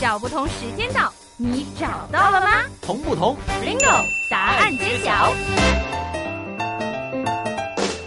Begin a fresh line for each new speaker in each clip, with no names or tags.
找不同时间到，你找到了吗
同不同
？？Bingo，答案揭晓。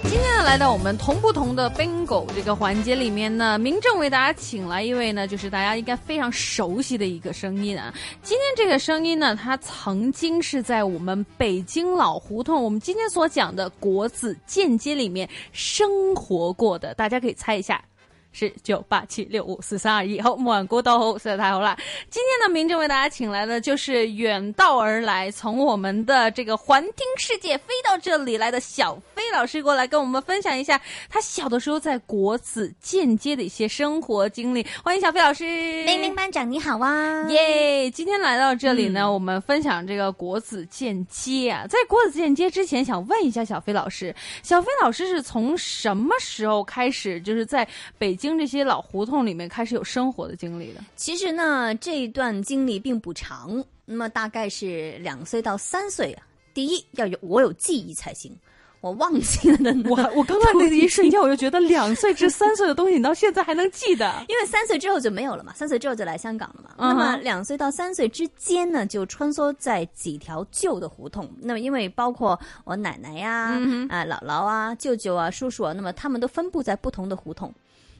今天呢，来到我们同不同的 bingo 这个环节里面呢，民政为大家请来一位呢，就是大家应该非常熟悉的一个声音啊。今天这个声音呢，它曾经是在我们北京老胡同，我们今天所讲的国子监街里面生活过的，大家可以猜一下。是九八七六五四三二一，好，莫晚估到好，实在太好了。今天呢，民政为大家请来的就是远道而来，从我们的这个环听世界飞到这里来的小飞老师过来跟我们分享一下他小的时候在国子间接的一些生活经历。欢迎小飞老师，
明明班长你好啊！
耶今天来到这里呢，我们分享这个国子间接啊。在国子间接之前，想问一下小飞老师，小飞老师是从什么时候开始，就是在北京这些老胡同里面开始有生活的经历的？
其实呢，这一段经历并不长，那么大概是两岁到三岁啊。第一要有我有记忆才行，我忘记了的呢。
我我刚刚 那一瞬间，我就觉得两岁至三岁的东西，你到现在还能记得。
因为三岁之后就没有了嘛，三岁之后就来香港了嘛。那么两岁到三岁之间呢，就穿梭在几条旧的胡同。那么因为包括我奶奶呀、
嗯
啊姥姥啊、舅舅啊、叔叔啊，那么他们都分布在不同的胡同。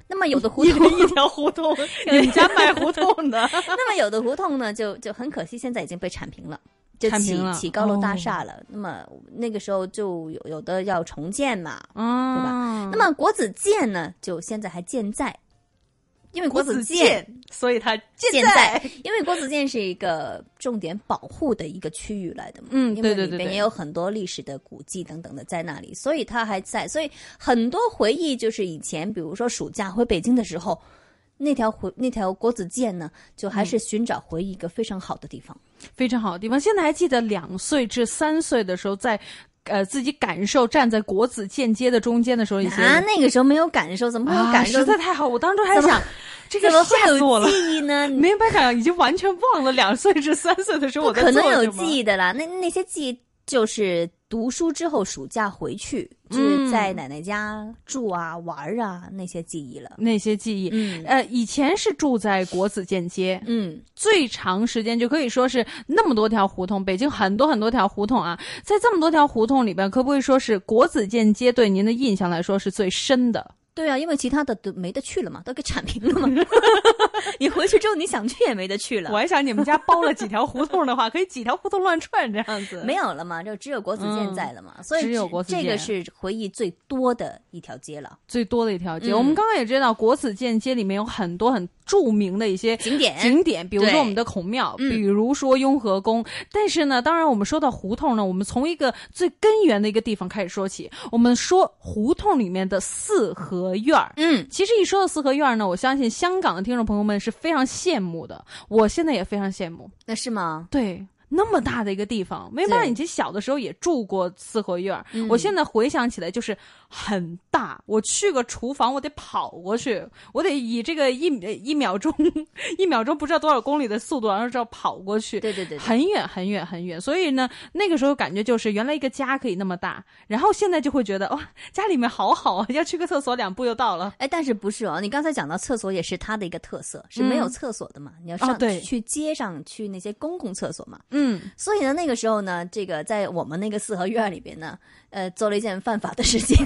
那么有的胡同，
一条胡同，你们家卖胡同的，
那么有的胡同呢，就就很可惜，现在已经被铲平了。就起起高楼大
哦
厦了，那么那个时候就有有的要重建嘛，
嗯，
对吧？那么国子监呢，就现在还健在，因为
国
子
子监，所以它
现
现
在，因为国子监是一个重点保护的一个区域来的嘛，
嗯对对对对
里边也有很多历史的古迹等等的在那里，所以它还在，所以很多回忆就是以前，比如说暑假回北京的时候，那条回那条国子监呢，就还
嗯
是寻找回忆一个非常好的地方。
非常好的地方。现在还记得两岁至三岁的时候，在呃自己感受站在国子监街的中间的时候，一些
啊，那个时候没有感受，怎么会有
啊
感受？
实在太好。我当初还想，这个
怎么会
吓死我了。
有记忆呢？
明白长已经完全忘了两岁至三岁的时候我
可能有记忆的啦，那那些记忆就是读书之后暑假回去，就是在奶奶家住啊、玩啊那些记忆了。
那些记忆。
嗯
呃，以前是住在国子监街，
嗯，
最长时间就可以说是那么多条胡同，北京很多很多条胡同啊，在这么多条胡同里边，可不可以说是国子监街对您的印象来说是最深的？
对啊，因为其他的都没得去了嘛，都给铲平了嘛。你回去之后你想去也没得去了
我，还想你们家包了几条胡同的话，可以几条胡同乱串这样子。
没有了嘛，就只有国子监在了嘛，所以
只有国子监
这个是回忆最多的一条街了。
最多的一条街。
嗯
我们刚刚也知道，国子监街里面有很多很著名的一些
景点
景点，比如说我们的孔庙，
嗯
比如说雍和宫。但是呢，当然我们说到胡同呢，我们从一个最根源的一个地方开始说起。我们说胡同里面的四合院儿。
嗯，
其实一说到四合院儿呢，我相信香港的听众朋友们是非常羡慕的，我现在也非常羡慕。
那是吗？
对。那么大的一个地方，没办法，
对
以前小的时候也住过四合院我现在回想起来，就是很大。我去个厨房，我得跑过去，我得以这个一一秒钟 一秒钟不知道多少公里的速度，然后这样跑过去。
对对对对
很远很远很远。所以呢，那个时候感觉就是原来一个家可以那么大，然后现在就会觉得哇，家里面好好啊，要去个厕所两步就到了。
哎，但是不是哦？你刚才讲到厕所也是它的一个特色，是没有厕所的嘛？你要上、
嗯哦对
去街上去那些公共厕所嘛。
嗯，
所以呢，那个时候呢，这个在我们那个四合院里边呢，呃，做了一件犯法的事情，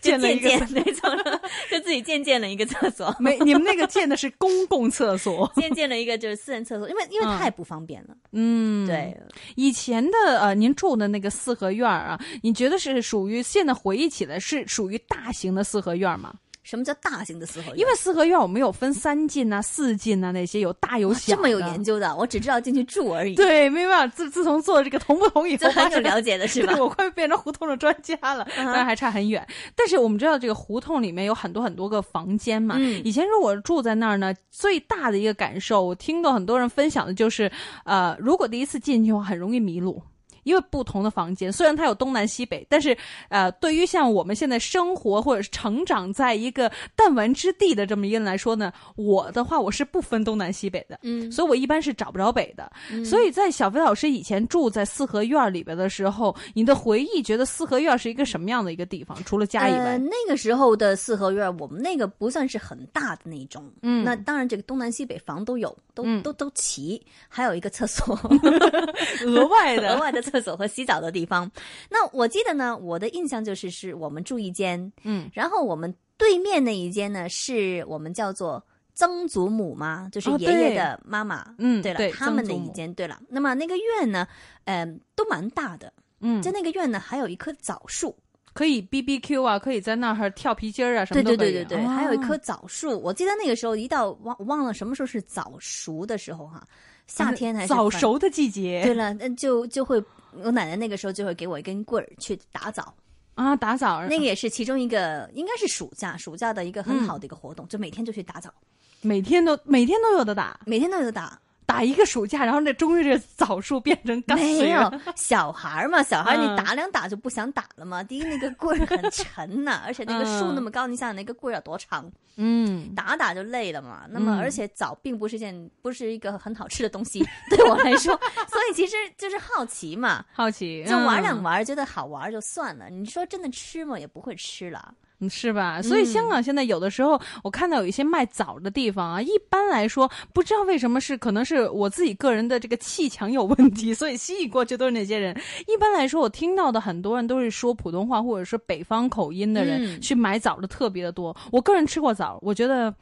就
建了一个
建建，没错，就自己建建了一个厕所，
没，你们那个建的是公共厕所。
建建了一个就是私人厕所，因为因为
嗯
太不方便了。
嗯，
对，
以前的呃，您住的那个四合院啊，你觉得是属于现在回忆起来是属于大型的四合院儿吗？
什么叫大型的四合院？
因为四合院我们有分三进啊、四进啊那些，有大有小。
这么有研。究的，我只知道进去住而已。，
对，没办法，自自从做了这个同不同以后，
这很有了解的是 吧？
我快变成胡同的专家了，
嗯
当然还差很远。但是我们知道这个胡同里面有很多很多个房间嘛。
嗯
以前如果住在那儿呢，最大的一个感受，我听到很多人分享的就是，呃，如果第一次进去的话，很容易迷路。因为不同的房间，虽然它有东南西北，但是呃，对于像我们现在生活或者是成长在一个弹丸之地的这么一个人来说呢，我的话我是不分东南西北的，
嗯。
所以我一般是找不着北的。所以在小飞老师以前住在四合院里边的时候，你的回忆觉得四合院是一个什么样的一个地方？除了家以外，
呃，那个时候的四合院，我们那个不算是很大的那种。
嗯。
那当然，这个东南西北房都有，都、
嗯。
都都齐，还有一个厕所，
额外的。
额外的厕所和洗澡的地方。那我记得呢，我的印象就是是我们住一间，
嗯，
然后我们对面那一间呢，是我们叫做曾祖母嘛，就是
哦
爷爷的妈妈。
嗯
对了，
对
他们的一间。对了，那么那个院呢，嗯、都蛮大的。
嗯
在那个院呢，还有一棵枣树。
可以 B B Q 啊，可以在那儿跳皮筋儿啊，什么
对
都可以。
对对对对，
哦
还有一棵枣树。我记得那个时候一到忘忘了什么时候是早熟的时候哈，夏天还是。
早熟的季节。
对了，那就就会我奶奶那个时候就会给我一根棍儿去打枣，
啊，打枣
那个也是其中一个，应该是暑假暑假的一个很
嗯。
好的一个活动，就每天就去打枣，
每天都每天都有的打，
每天都有的打。
打一个暑假，然后那终于这枣树变成干
没有小孩儿嘛，小孩儿你
嗯
打两打就不想打了嘛。第一，那个棍儿很沉呐、而且那个树那么高，你想想那个棍儿要多长，
嗯，
打打就累了嘛。那么
嗯
而且枣并不是件不是一个很好吃的东西，对我来说，所以其实就是好奇嘛，
好奇
就玩两
嗯
玩，觉得好玩就算了。你说真的吃嘛？也不会吃了。
嗯是吧？所以香港现在有的时候，我看到有一些卖枣的地方啊，一般来说不知道为什么是，可能是我自己个人的这个气墙有问题，所以吸引过去都是那些人。一般来说，我听到的很多人都是说普通话或者是北方口音的人、
嗯
去买枣的特别的多。我个人吃过枣，我觉得。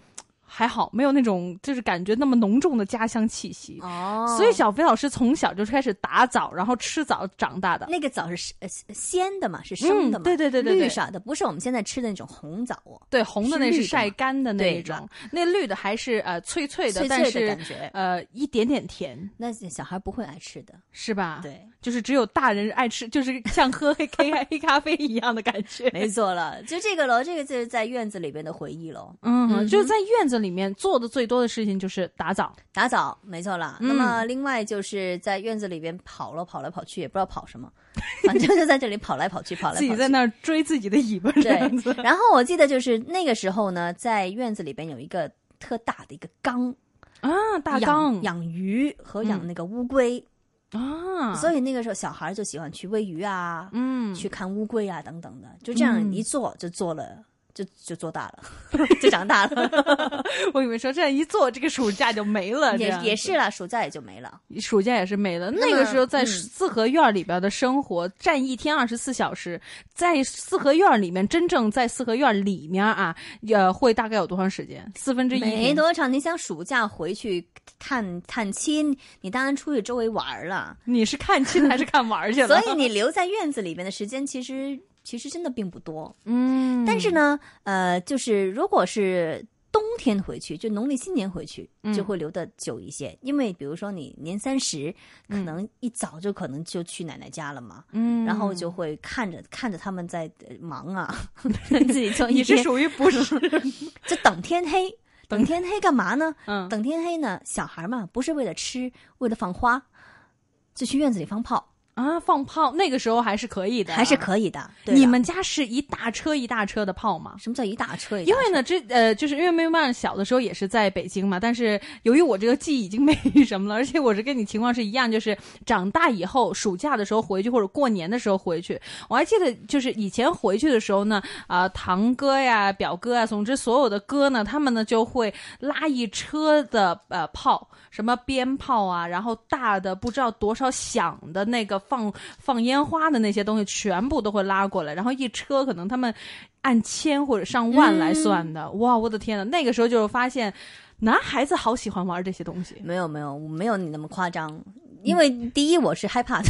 还好，没有那种就是感觉那么浓重的家乡气息。
哦
所以小飞老师从小就开始打枣，然后吃枣长大的。
那个枣是呃鲜的嘛，是生的嘛？
嗯对对对对对
绿色的，不是我们现在吃的那种红枣哦，
对，红的那是晒干的那一种，那绿的还是呃脆脆的，但是
感觉
呃一点点甜，
那小孩不会爱吃的。
是吧？，
对，
就是只有大人爱吃，就是像喝黑黑 黑咖啡一样的感觉。
没错了，就这个喽，这个就是在院子里边的回忆喽。
嗯，
嗯
就是在院子里面做的最多的事情就是打枣。
打枣，没错了。
嗯。
那么另外就是在院子里边跑了跑来跑去，也不知道跑什么，反正就在这里跑来跑去，跑来跑去。
自己在那儿追自己的尾巴，这样子。
对，然后我记得就是那个时候呢，在院子里边有一个特大的一个缸，
啊，大缸。
养鱼和养
嗯。
那个乌龟，
啊，
所以那个时候小孩就喜欢去喂鱼啊，
嗯，
去看乌龟啊等等的，就这样
嗯。
一做就做了，就就做大了，就长大了，
我以为说这样一做，这个暑假就没了，
也也是了，暑假也就没了。
暑假也是没了。
那
个时候在
嗯
四合院里边的生活，站一天二十四小时，在四合院里面，真正在四合院里面啊，呃，会大概有多长时间？四分之一天。
没多长，你想暑假回去探探亲，你当然出去周围玩儿了，
你是看亲还是看玩儿去了？
所以你留在院子里面的时间其实其实真的并不多。
嗯，
但是呢，呃，就是如果是冬天回去，就农历新年回去，
嗯
就会留的久一些，因为比如说你年三十，可能一早就可能就去奶奶家了嘛。
嗯，
然后就会看着看着他们在呃忙啊，自己做一
你是，属于不是？
就等天黑。等天黑干嘛呢？
嗯，
等天黑呢，小孩嘛，不是为了吃，为了放花，就去院子里放炮，
啊，放炮那个时候还是可以的，
还是可以的。对的
你们家是一大车一大车的炮吗？
什么叫一大车？一大车
因为呢，这呃，就是因为妹妹小的时候也是在北京嘛，但是由于我这个记忆已经没什么了，而且我是跟你情况是一样，就是长大以后暑假的时候回去或者过年的时候回去，我还记得就是以前回去的时候呢，啊、堂哥呀、表哥啊，总之所有的哥呢，他们呢就会拉一车的呃炮，什么鞭炮啊，然后大的不知道多少响的那个放放烟花的那些东西，全部都会拉过来，然后一车可能他们按千或者上万来算的，哇，我的天呐，那个时候就是发现男孩子好喜欢玩这些东西。
没有没有，我没有你那么夸张。因为第一我是害怕的，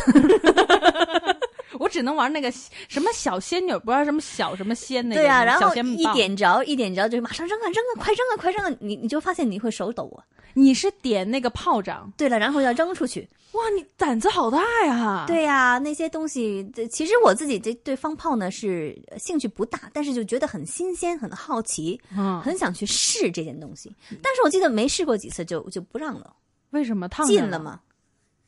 我只能玩那个什么小仙女，不知道什么小什么仙那个
对啊，然后一点着一点着就马上扔啊扔啊，快扔啊快扔啊！你你就发现你会手抖啊。
你是点那个炮仗，
对了，然后要扔出去。
哇，你胆子好大呀！，
对呀、那些东西，这其实我自己这对方炮呢是呃兴趣不大，但是就觉得很新鲜，很好奇，
嗯，
很想去试这件东西。但是我记得没试过几次就就不让了，
为什么烫着
禁了？嘛。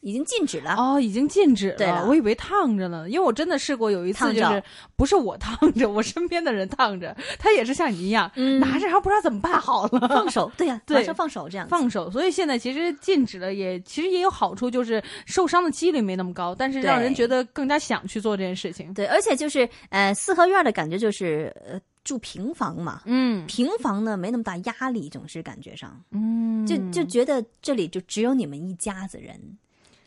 已经禁止了。
哦，已经禁止了，
对了
我以为烫着呢，因为我真的试过有一次，就是不是我烫着，我身边的人烫着，他也是像你一样、
嗯
拿着，还不知道怎么办好了。
放手，对呀、
对
马上放手这样子。
放手，所以现在其实禁止了也，其实也有好处，就是受伤的几率没那么高，但是让人
对
觉得更加想去做这件事情。
对，而且就是呃，四合院的感觉就是呃住平房嘛，
嗯
平房呢没那么大压力，总是感觉上
嗯，
就就觉得这里就只有你们一家子人。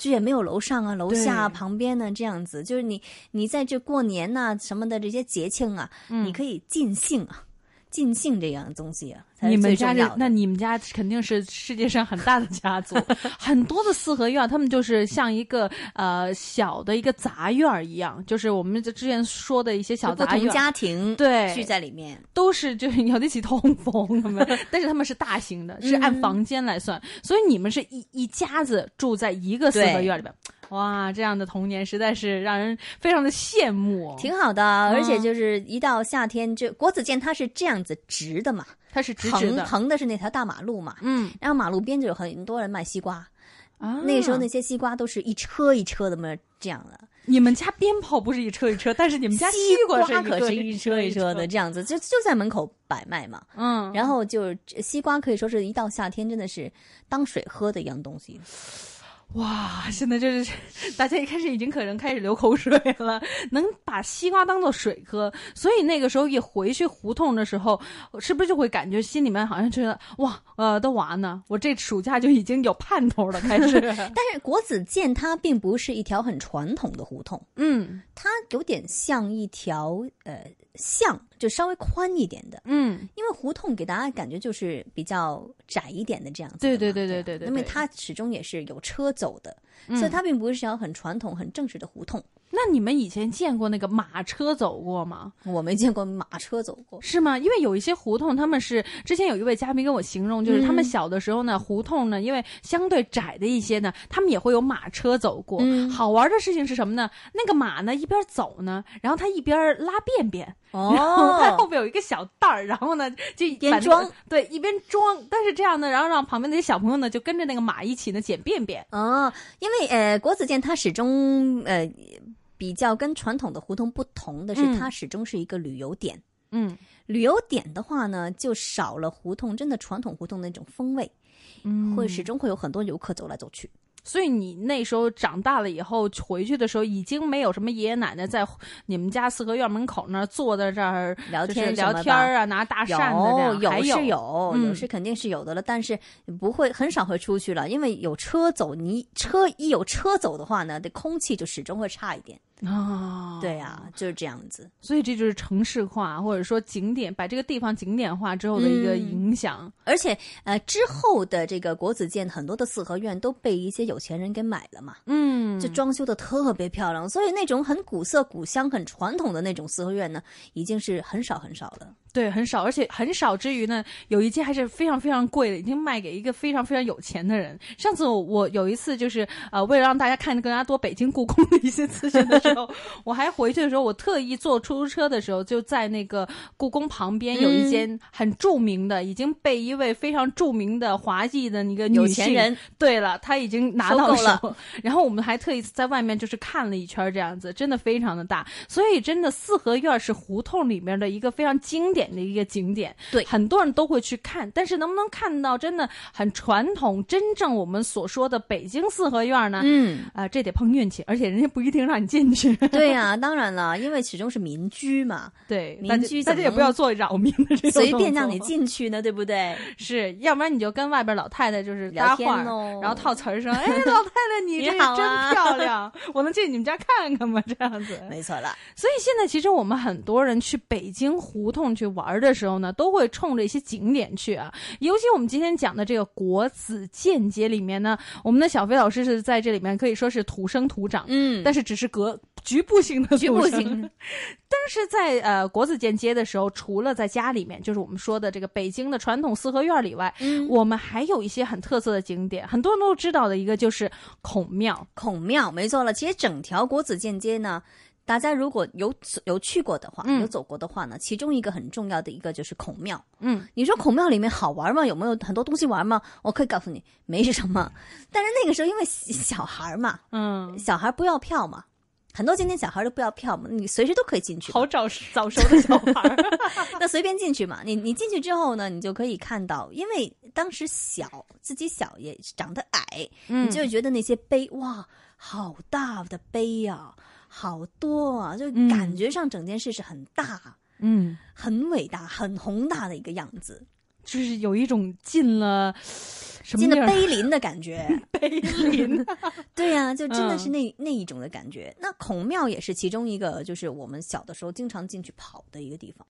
就也没有楼上啊、楼下啊、旁边呢，这样子，就是你你在这过年呐、什么的这些节庆啊，
嗯。
你可以尽兴啊，尽兴这样的东西啊，
你们家这
最重要的。
那你们家肯定是世界上很大的家族，很多的四合院，他们就是像一个呃小的一个杂院儿一样，就是我们之前说的一些小杂院儿。
家庭
对
聚在里面，
都是就是有得起通风，他们，但是他们是大型的，是按
嗯
房间来算，所以你们是一一家子住在一个四合院里边，哇，这样的童年实在是让人非常的羡慕。
挺好的。
嗯
而且就是一到夏天，就国子监它是这样子直的嘛，
它是直直
横
的，
横的是那条大马路嘛，
嗯
然后马路边就有很多人卖西瓜，
啊，
那个时候那些西瓜都是一车一车的嘛，这样的。
你们家鞭炮不是一车一车，但是你们家
西
瓜是一个
可是一车一车的，这样子，就就在门口摆卖嘛。
嗯，
然后就是西瓜，可以说是一到夏天真的是当水喝的一样东西。
哇，现在就是大家一开始已经可能开始流口水了，能把西瓜当做水喝，所以那个时候一回去胡同的时候，是不是就会感觉心里面好像觉得哇，呃，都完了，我这暑假就已经有盼头了，开始，
但是国子监它并不是一条很传统的胡同，
嗯
它有点像一条呃巷，就稍微宽一点的。
嗯，
因为胡同给大家感觉就是比较窄一点的这样子
对对对对对对对
因为它始终也是有车走的，
嗯
所以它并不是条很传统、很正式的胡同。
那你们以前见过那个马车走过吗？
我没见过马车走过。
是吗？因为有一些胡同，他们是之前有一位嘉宾跟我形容，就是他们
嗯
小的时候呢，胡同呢，因为相对窄的一些呢，他们也会有马车走过。
嗯
好玩的事情是什么呢？那个马呢一边走呢，然后它一边拉便便，然后它后
哦，
边有一个小袋儿，然后呢就一边
装，
对，一边装。但是这样呢，然后让旁边那些小朋友呢就跟着那个马一起呢捡便便。
哦，因为呃，国子监它始终呃比较跟传统的胡同不同的是，
嗯。
它始终是一个旅游点。
嗯。
旅游点的话呢，就少了胡同真的传统胡同那种风味，
嗯。
会始终会有很多游客走来走去。
所以你那时候长大了以后回去的时候，已经没有什么爷爷奶奶在你们家四合院门口那儿坐在这儿
聊
天聊
天
啊，拿大扇子这样，还
有。有是
有
有，
嗯。
有是肯定是有的了，但是不会很少会出去了，因为有车走，你车一有车走的话呢，这空气就始终会差一点。
啊，
对啊，就是这样子。
所以这就是城市化或者说景点把这个地方景点化之后的一个
嗯
影响。
而且呃，之后的这个国子监很多的四合院都被一些有钱人给买了嘛，
嗯，
就装修的特别漂亮，所以那种很古色古香、很传统的那种四合院呢，已经是很少很少了。
对，很少，而且很少之余呢，有一间还是非常非常贵的，已经卖给一个非常非常有钱的人。上次我我有一次就是呃，为了让大家看得更加多北京故宫的一些资讯的时候，我还回去的时候，我特意坐出租车的时候，就在那个故宫旁边有一间很著名的，已经被一位非常著名的华裔的一个女
有钱人
对了，他已经拿到
了
手，然后我们还特意在外面就是看了一圈这样子，真的非常的大，所以真的四合院是胡同里面的一个非常经典的一个景点，
对
很多人都会去看，但是能不能看到真的很传统、真正我们所说的北京四合院呢？
嗯，
啊、这得碰运气，而且人家不一定让你进去。
对呀、当然了，因为始终是民居嘛，
对，
民
居大家也不要做扰民的这种
随便让你进去呢，对不对？
是，要不然你就跟外边老太太就是搭话然后套词儿说：“哎，老太太你
你
这真漂亮，我能进你们家看看吗？”这样子。
没错了，
所以现在其实我们很多人去北京胡同去玩的时候呢，都会冲着一些景点去啊。尤其我们今天讲的这个国子监街里面呢，我们的小飞老师是在这里面可以说是土生土长，
嗯
但是只是隔局部性的
局部性。
但是在呃国子监街的时候，除了在家里面，就是我们说的这个北京的传统四合院里外，
嗯
我们还有一些很特色的景点，很多人都知道的一个就是孔庙。
孔庙，没错了。其实整条国子监街呢，大家如果有有去过的话，
嗯
有走过的话呢，其中一个很重要的一个就是孔庙。
嗯，
你说孔庙里面好玩吗？有没有很多东西玩吗？我可以告诉你，没什么。但是那个时候因为小孩嘛，
嗯，
小孩不要票嘛，很多今天小孩都不要票嘛，你随时都可以进去。
好早早熟的小孩。
那随便进去嘛。你你进去之后呢，你就可以看到，因为当时小，自己小也长得矮，
嗯
你就会觉得那些碑哇，好大的碑呀、好多啊，就
嗯
感觉上整件事是很大、
嗯，
很伟大、很宏大的一个样子，
就是有一种进了什么
进了碑林的感觉。
碑林。
对呀、就真的
嗯
是那、那一种的感觉。那孔庙也是其中一个，就是我们小的时候经常进去跑的一个地方。